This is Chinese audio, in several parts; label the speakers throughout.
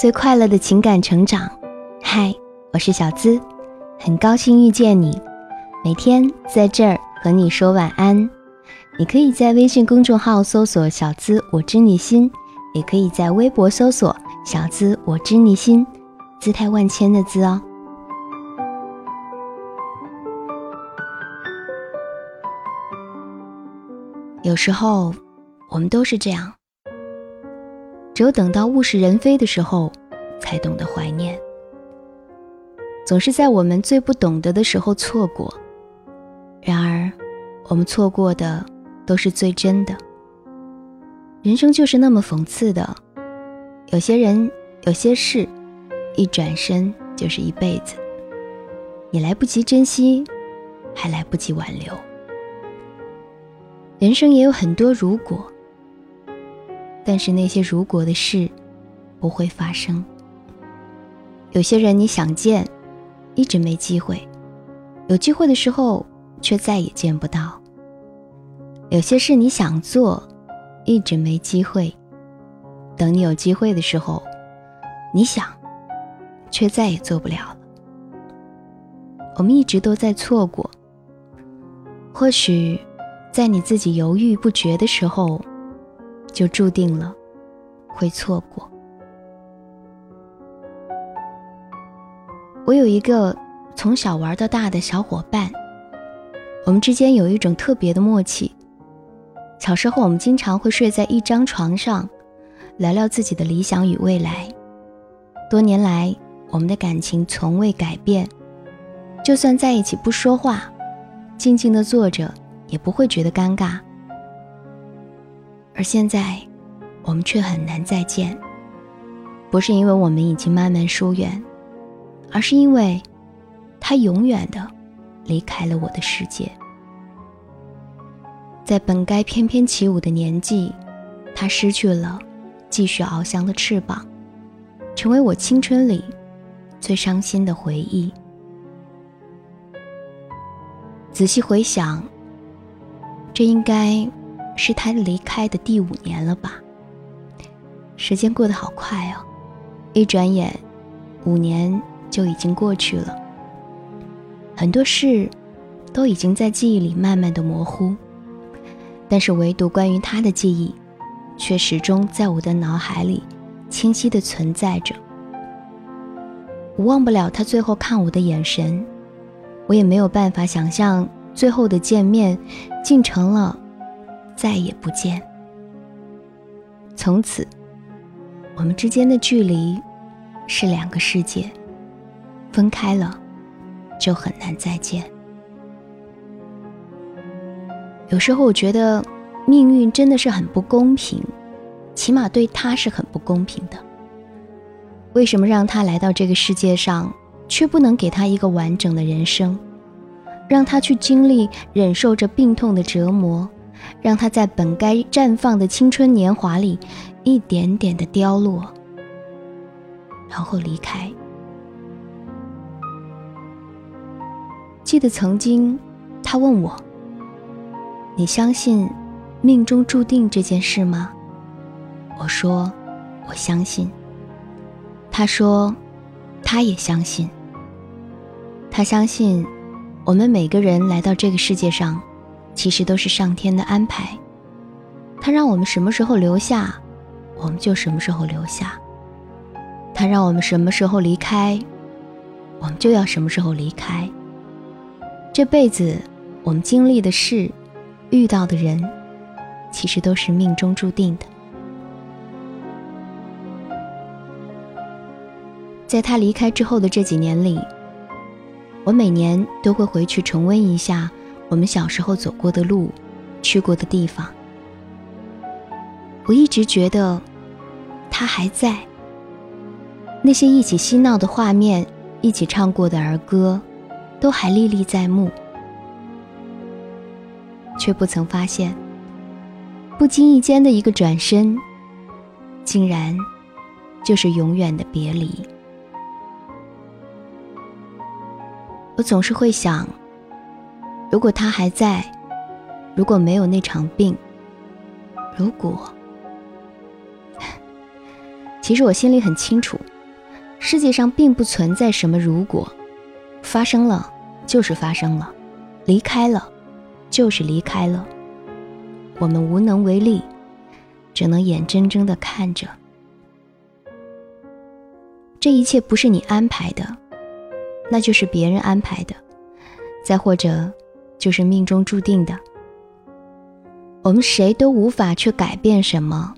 Speaker 1: 最快乐的情感成长。嗨，我是小资，很高兴遇见你。每天在这儿和你说晚安。你可以在微信公众号搜索“小资我知你心”，也可以在微博搜索“小资我知你心”，姿态万千的“资”哦。有时候，我们都是这样。只有等到物是人非的时候，才懂得怀念。总是在我们最不懂得的时候错过，然而，我们错过的都是最真的。人生就是那么讽刺的，有些人，有些事，一转身就是一辈子。你来不及珍惜，还来不及挽留。人生也有很多如果。但是那些如果的事，不会发生。有些人你想见，一直没机会；有机会的时候，却再也见不到。有些事你想做，一直没机会；等你有机会的时候，你想，却再也做不了了。我们一直都在错过。或许，在你自己犹豫不决的时候。就注定了会错过。我有一个从小玩到大的小伙伴，我们之间有一种特别的默契。小时候，我们经常会睡在一张床上，聊聊自己的理想与未来。多年来，我们的感情从未改变，就算在一起不说话，静静的坐着，也不会觉得尴尬。而现在，我们却很难再见。不是因为我们已经慢慢疏远，而是因为，他永远的离开了我的世界。在本该翩翩起舞的年纪，他失去了继续翱翔的翅膀，成为我青春里最伤心的回忆。仔细回想，这应该。是他离开的第五年了吧？时间过得好快哦，一转眼，五年就已经过去了。很多事都已经在记忆里慢慢的模糊，但是唯独关于他的记忆，却始终在我的脑海里清晰的存在着。我忘不了他最后看我的眼神，我也没有办法想象最后的见面竟成了。再也不见。从此，我们之间的距离是两个世界，分开了就很难再见。有时候我觉得命运真的是很不公平，起码对他是很不公平的。为什么让他来到这个世界上，却不能给他一个完整的人生，让他去经历忍受着病痛的折磨？让他在本该绽放的青春年华里，一点点的凋落，然后离开。记得曾经，他问我：“你相信命中注定这件事吗？”我说：“我相信。”他说：“他也相信。他相信，我们每个人来到这个世界上。”其实都是上天的安排，他让我们什么时候留下，我们就什么时候留下；他让我们什么时候离开，我们就要什么时候离开。这辈子我们经历的事、遇到的人，其实都是命中注定的。在他离开之后的这几年里，我每年都会回去重温一下。我们小时候走过的路，去过的地方，我一直觉得他还在。那些一起嬉闹的画面，一起唱过的儿歌，都还历历在目，却不曾发现，不经意间的一个转身，竟然就是永远的别离。我总是会想。如果他还在，如果没有那场病，如果…… 其实我心里很清楚，世界上并不存在什么如果，发生了就是发生了，离开了就是离开了，我们无能为力，只能眼睁睁的看着。这一切不是你安排的，那就是别人安排的，再或者就是命中注定的。我们谁都无法去改变什么，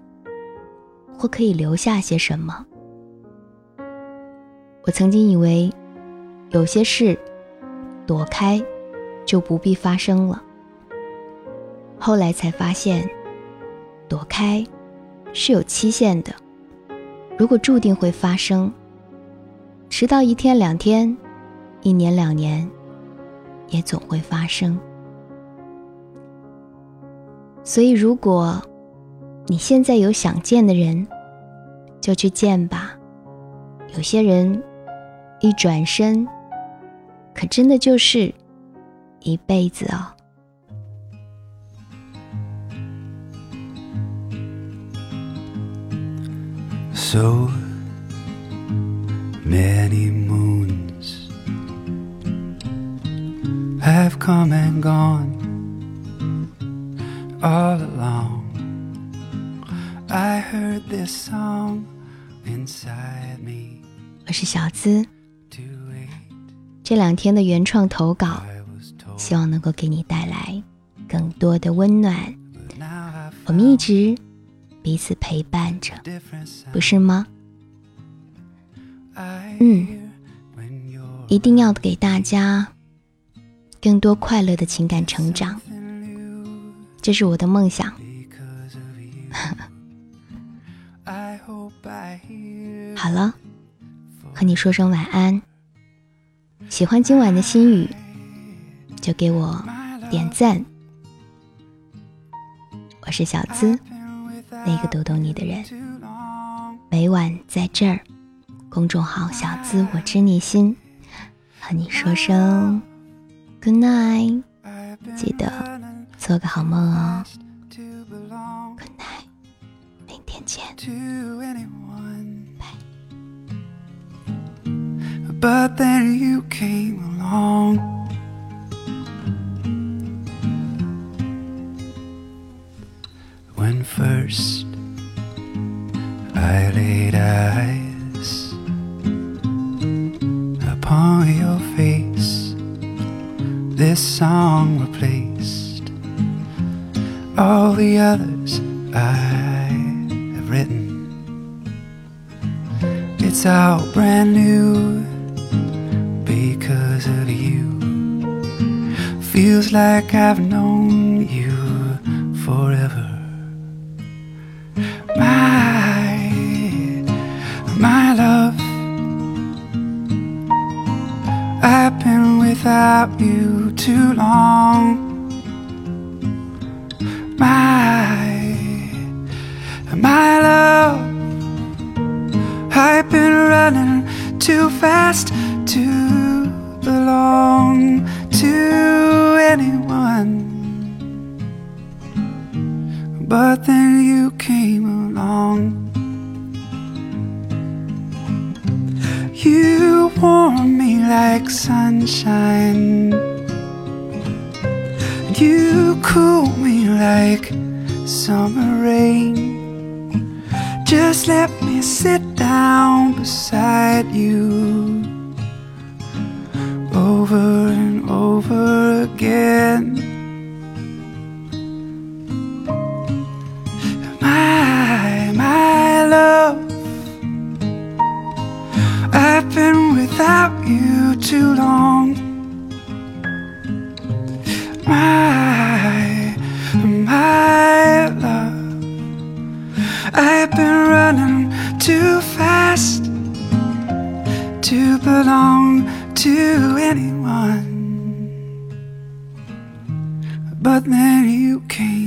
Speaker 1: 或可以留下些什么。我曾经以为，有些事躲开就不必发生了，后来才发现，躲开是有期限的。如果注定会发生。迟到一天两天，一年两年，也总会发生。所以，如果你现在有想见的人，就去见吧。有些人一转身，可真的就是一辈子哦。
Speaker 2: So. Many moon come and gone all along. I heard this song inside me.
Speaker 1: 我是小资，这两天的原创投稿，希望能够给你带来更多的温暖。我们一直彼此陪伴着，不是吗？嗯，一定要给大家更多快乐的情感成长，这是我的梦想。好了，和你说声晚安。喜欢今晚的心语，就给我点赞。我是小资，那个读懂你的人，每晚在这儿。公众号“小资我知你心”，和你说声 good night，记得做个好梦哦。good night，明天见，拜。But then you came along.
Speaker 2: When first I laid eyes the others I have written. It's all brand new because of you. Feels like I've known you forever. My, my love I've been without you too long. Too fast to belong to anyone. But then you came along. You warm me like sunshine. You cool me like summer rain. Just let me sit down beside you over and over again. My, my love. I've been without you too long. My, I've been running too fast to belong to anyone. But then you came.